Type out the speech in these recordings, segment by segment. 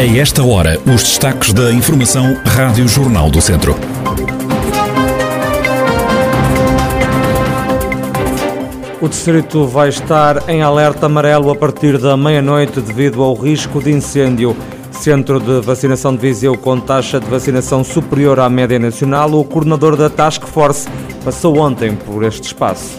A esta hora, os destaques da Informação Rádio Jornal do Centro. O distrito vai estar em alerta amarelo a partir da meia-noite devido ao risco de incêndio. Centro de Vacinação de Viseu com taxa de vacinação superior à média nacional. O coordenador da Task Force passou ontem por este espaço.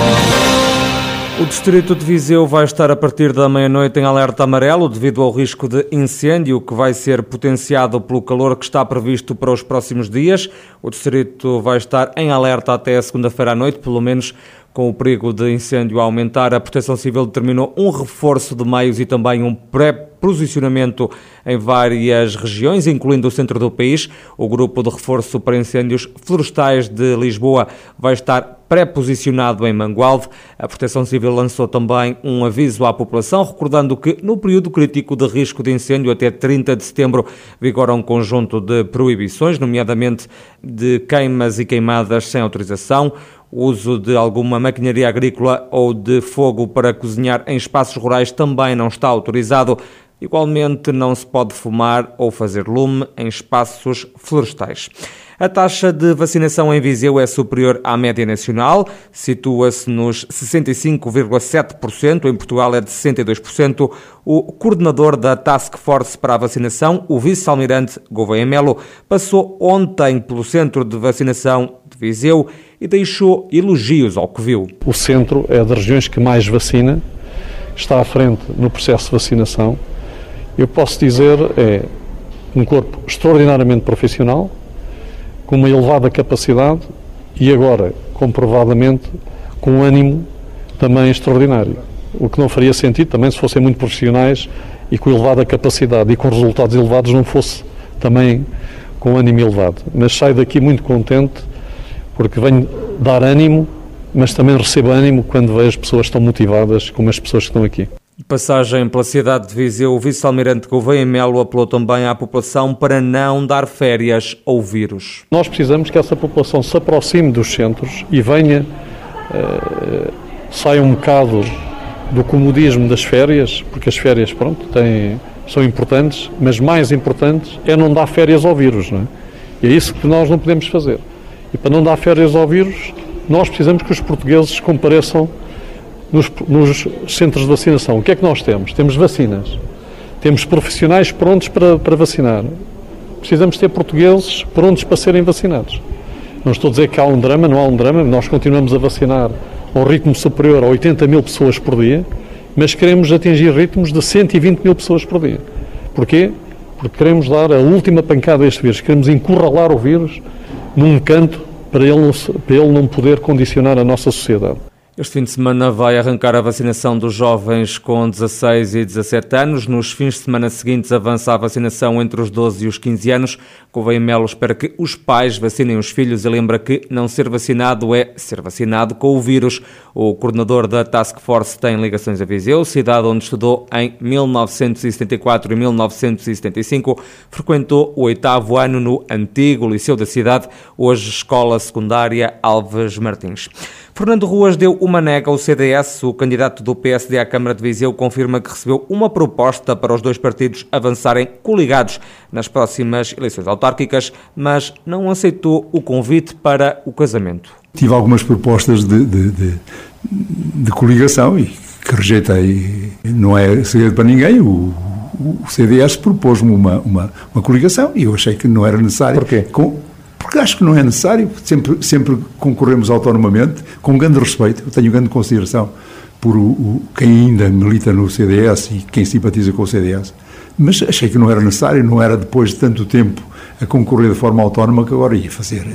O distrito de Viseu vai estar a partir da meia-noite em alerta amarelo devido ao risco de incêndio que vai ser potenciado pelo calor que está previsto para os próximos dias. O distrito vai estar em alerta até a segunda-feira à noite, pelo menos com o perigo de incêndio a aumentar, a Proteção Civil determinou um reforço de meios e também um pré-posicionamento em várias regiões, incluindo o centro do país. O grupo de reforço para incêndios florestais de Lisboa vai estar pré-posicionado em Mangualde. A Proteção Civil lançou também um aviso à população, recordando que no período crítico de risco de incêndio até 30 de setembro vigora um conjunto de proibições, nomeadamente de queimas e queimadas sem autorização, uso de alguma maquinaria agrícola ou de fogo para cozinhar em espaços rurais também não está autorizado. Igualmente, não se pode fumar ou fazer lume em espaços florestais. A taxa de vacinação em Viseu é superior à média nacional, situa-se nos 65,7%, em Portugal é de 62%. O coordenador da Task Force para a Vacinação, o vice-almirante Gouveia Melo, passou ontem pelo centro de vacinação Viseu e deixou elogios ao que viu. O centro é das regiões que mais vacina, está à frente no processo de vacinação. Eu posso dizer, é um corpo extraordinariamente profissional, com uma elevada capacidade e agora, comprovadamente, com um ânimo também extraordinário. O que não faria sentido também se fossem muito profissionais e com elevada capacidade e com resultados elevados não fosse também com ânimo elevado. Mas saio daqui muito contente porque venho dar ânimo, mas também recebo ânimo quando vejo as pessoas tão motivadas como as pessoas que estão aqui. Passagem pela cidade de Viseu, o vice-almirante Gouveia Melo apelou também à população para não dar férias ao vírus. Nós precisamos que essa população se aproxime dos centros e venha, uh, saia um bocado do comodismo das férias, porque as férias, pronto, têm, são importantes, mas mais importantes é não dar férias ao vírus, não é? E é isso que nós não podemos fazer. E para não dar férias ao vírus, nós precisamos que os portugueses compareçam nos, nos, centros de vacinação. O que é que nós temos? Temos vacinas, temos profissionais prontos para, para vacinar. Precisamos ter portugueses prontos para serem vacinados. Não estou a dizer que há um drama, não há um drama, nós continuamos a vacinar a um ritmo superior a 80 mil pessoas por dia, mas queremos atingir ritmos de 120 mil pessoas por dia. Porquê? Porque queremos dar a última pancada a este vírus, queremos encurralar o vírus num canto para ele, para ele não poder condicionar a nossa sociedade. Este fim de semana vai arrancar a vacinação dos jovens com 16 e 17 anos. Nos fins de semana seguintes avança a vacinação entre os 12 e os 15 anos. Gouveia Melo espera que os pais vacinem os filhos e lembra que não ser vacinado é ser vacinado com o vírus. O coordenador da Task Force tem ligações a Viseu, cidade onde estudou em 1974 e 1975. Frequentou o oitavo ano no antigo Liceu da cidade, hoje Escola Secundária Alves Martins. Fernando Ruas deu uma nega ao CDS. O candidato do PSD à Câmara de Viseu confirma que recebeu uma proposta para os dois partidos avançarem coligados nas próximas eleições autárquicas, mas não aceitou o convite para o casamento. Tive algumas propostas de, de, de, de coligação e que rejeitei. Não é segredo para ninguém. O, o CDS propôs-me uma, uma, uma coligação e eu achei que não era necessário. Porquê? Com, porque acho que não é necessário, sempre, sempre concorremos autonomamente, com grande respeito, eu tenho grande consideração por o, o, quem ainda milita no CDS e quem simpatiza com o CDS, mas achei que não era necessário, não era depois de tanto tempo a concorrer de forma autónoma que agora ia fazer,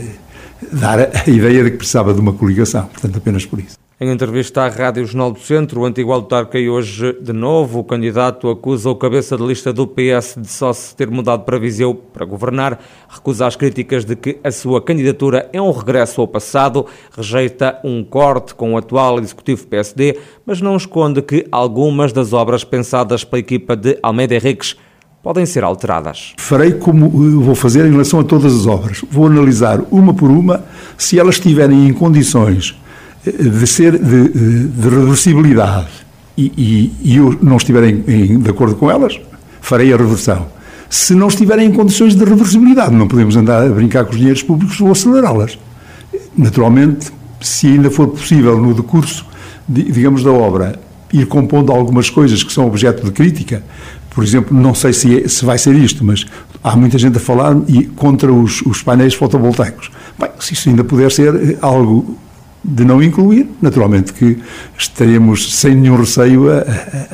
dar a ideia de que precisava de uma coligação, portanto apenas por isso. Em entrevista à Rádio Jornal do Centro, o antigo autarca e hoje de novo o candidato acusa o cabeça de lista do PS de só se ter mudado para Viseu para governar, recusa as críticas de que a sua candidatura é um regresso ao passado, rejeita um corte com o atual executivo PSD, mas não esconde que algumas das obras pensadas pela equipa de Almeida Henriques podem ser alteradas. Farei como vou fazer em relação a todas as obras. Vou analisar uma por uma se elas estiverem em condições de ser de, de reversibilidade e, e, e, eu não estiver em, em, de acordo com elas, farei a reversão. Se não estiverem em condições de reversibilidade, não podemos andar a brincar com os dinheiros públicos ou acelerá-las. Naturalmente, se ainda for possível no decurso, digamos, da obra, ir compondo algumas coisas que são objeto de crítica, por exemplo, não sei se, é, se vai ser isto, mas há muita gente a falar e contra os, os painéis fotovoltaicos. Bem, se isso ainda puder ser algo de não incluir, naturalmente que estaremos sem nenhum receio a,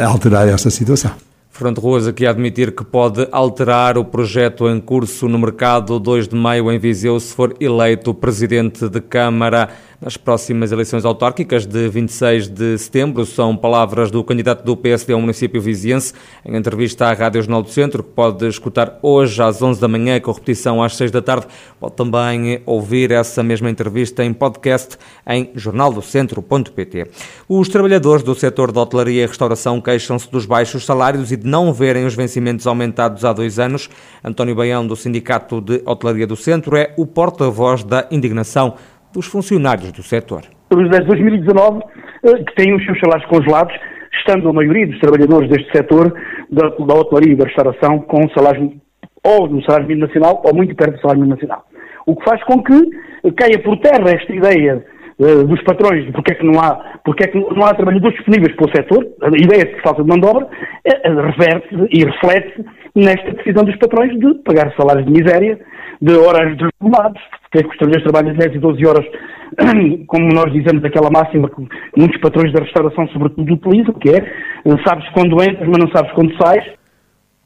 a alterar esta situação. Fernando Ruas aqui a admitir que pode alterar o projeto em curso no mercado 2 de maio em Viseu se for eleito presidente de Câmara nas próximas eleições autárquicas de 26 de setembro. São palavras do candidato do PSD ao município viziense em entrevista à Rádio Jornal do Centro, que pode escutar hoje às 11 da manhã com repetição às 6 da tarde. Pode também ouvir essa mesma entrevista em podcast em jornaldocentro.pt. Os trabalhadores do setor da hotelaria e restauração queixam-se dos baixos salários e de não verem os vencimentos aumentados há dois anos. António Baião, do Sindicato de Hotelaria do Centro, é o porta-voz da indignação dos funcionários do setor. Desde 2019, eh, que têm os seus salários congelados, estando a maioria dos trabalhadores deste setor, da, da hotelaria e da restauração, com salários ou no salário mínimo nacional ou muito perto do salário mínimo nacional. O que faz com que caia por terra esta ideia uh, dos patrões de porque é que não há, porque é que não há trabalhadores disponíveis para o setor, a ideia de falta de mão de obra, uh, reverte e reflete nesta decisão dos patrões de pagar salários de miséria, de horários desregulados, que é que os trabalhadores trabalham 10 e 12 horas, como nós dizemos aquela máxima que muitos patrões da restauração sobretudo utilizam, que é sabes quando entras, mas não sabes quando sais.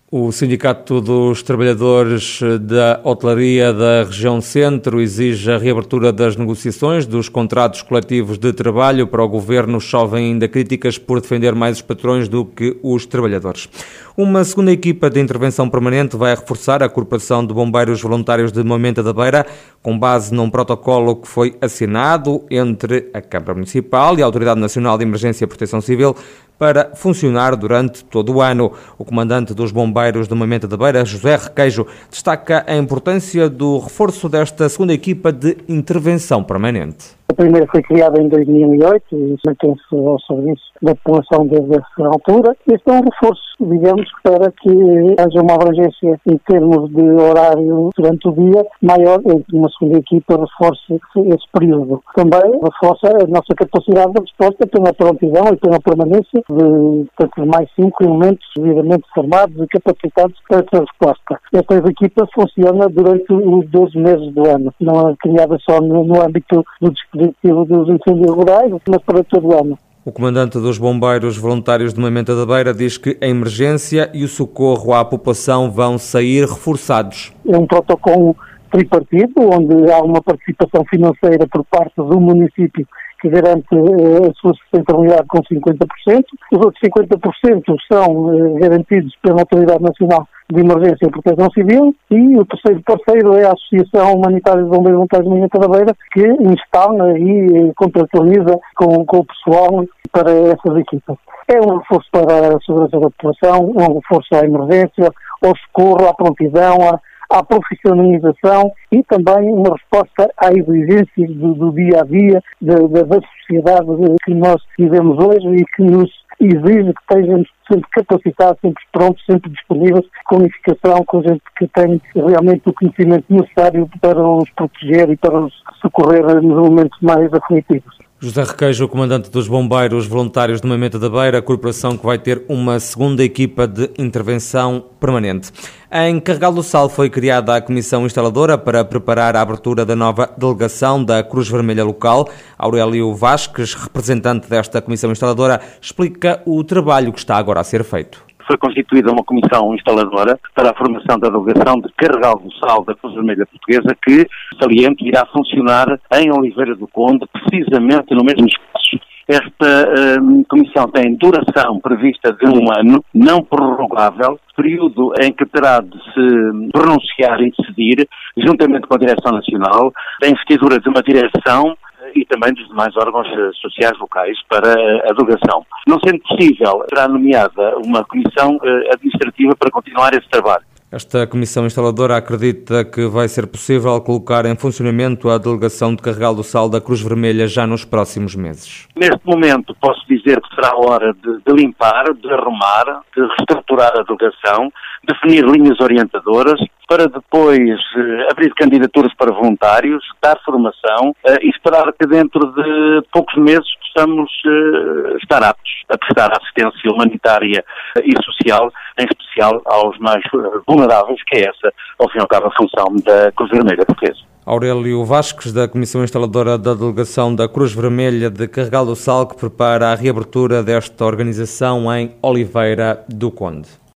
O Sindicato dos Trabalhadores da Hotelaria da Região Centro exige a reabertura das negociações dos contratos coletivos de trabalho. Para o Governo, chovem ainda críticas por defender mais os patrões do que os trabalhadores. Uma segunda equipa de intervenção permanente vai reforçar a Corporação de Bombeiros Voluntários de Moimenta da Beira, com base num protocolo que foi assinado entre a Câmara Municipal e a Autoridade Nacional de Emergência e Proteção Civil para funcionar durante todo o ano. O comandante dos bombeiros de Moimenta da Beira, José Requeijo, destaca a importância do reforço desta segunda equipa de intervenção permanente. A primeira foi criada em 2008 e mantém-se ao serviço da população desde essa altura. Este é um reforço, digamos, para que haja uma abrangência em termos de horário durante o dia maior e uma segunda equipa reforce esse período. Também reforça a nossa capacidade de resposta pela prontidão e pela permanência de, de mais cinco elementos devidamente formados e capacitados para essa resposta. Esta equipa funciona durante os 12 meses do ano, não é criada só no, no âmbito do dispositivo dos incêndios rurais, mas para todo o ano. O comandante dos bombeiros voluntários de Moimenta da Beira diz que a emergência e o socorro à população vão sair reforçados. É um protocolo tripartido, onde há uma participação financeira por parte do município que garante eh, a sua sustentabilidade com 50%. Os outros 50% são eh, garantidos pela Autoridade Nacional de Emergência e Proteção Civil e o terceiro parceiro é a Associação Humanitária de Bombeiros Voluntários de Minha Cadaveira, que instala e eh, contratualiza com, com o pessoal para essas equipas. É um reforço para a segurança da população, é um reforço à emergência, ao socorro, à prontidão, à, à profissionalização e também uma resposta à exigências do, do dia a dia da, da, da sociedade que nós vivemos hoje e que nos exige que estejamos sempre capacitados, sempre prontos, sempre disponíveis, com unificação, com gente que tem realmente o conhecimento necessário para os proteger e para os socorrer nos momentos mais aflitivos. José Requeijo, comandante dos bombeiros voluntários de Moimenta da Beira, a corporação que vai ter uma segunda equipa de intervenção permanente. Em Carregal do Sal foi criada a comissão instaladora para preparar a abertura da nova delegação da Cruz Vermelha local. Aurélio Vasques, representante desta comissão instaladora, explica o trabalho que está agora a ser feito foi constituída uma comissão instaladora para a formação da delegação de Carregal do Sal da Cruz Vermelha Portuguesa que, saliente, irá funcionar em Oliveira do Conde, precisamente no mesmo espaço. Esta uh, comissão tem duração prevista de um ano, não prorrogável, período em que terá de se pronunciar e decidir, juntamente com a Direção Nacional, da investidura de uma direção e também dos demais órgãos eh, sociais locais para a delegação. Não sendo possível, será nomeada uma comissão eh, administrativa para continuar esse trabalho. Esta comissão instaladora acredita que vai ser possível colocar em funcionamento a delegação de Carregal do Sal da Cruz Vermelha já nos próximos meses. Neste momento posso dizer que será hora de, de limpar, de arrumar, de reestruturar a delegação, definir linhas orientadoras, para depois eh, abrir candidaturas para voluntários, dar formação eh, e esperar que dentro de poucos meses possamos eh, estar aptos a prestar assistência humanitária e social, em especial aos mais vulneráveis, que é essa, ao fim e ao cabo, a função da Cruz Vermelha Portuguesa. Aurélio Vasques, da Comissão Instaladora da Delegação da Cruz Vermelha de Carregal do Sal, que prepara a reabertura desta organização em Oliveira do Conde.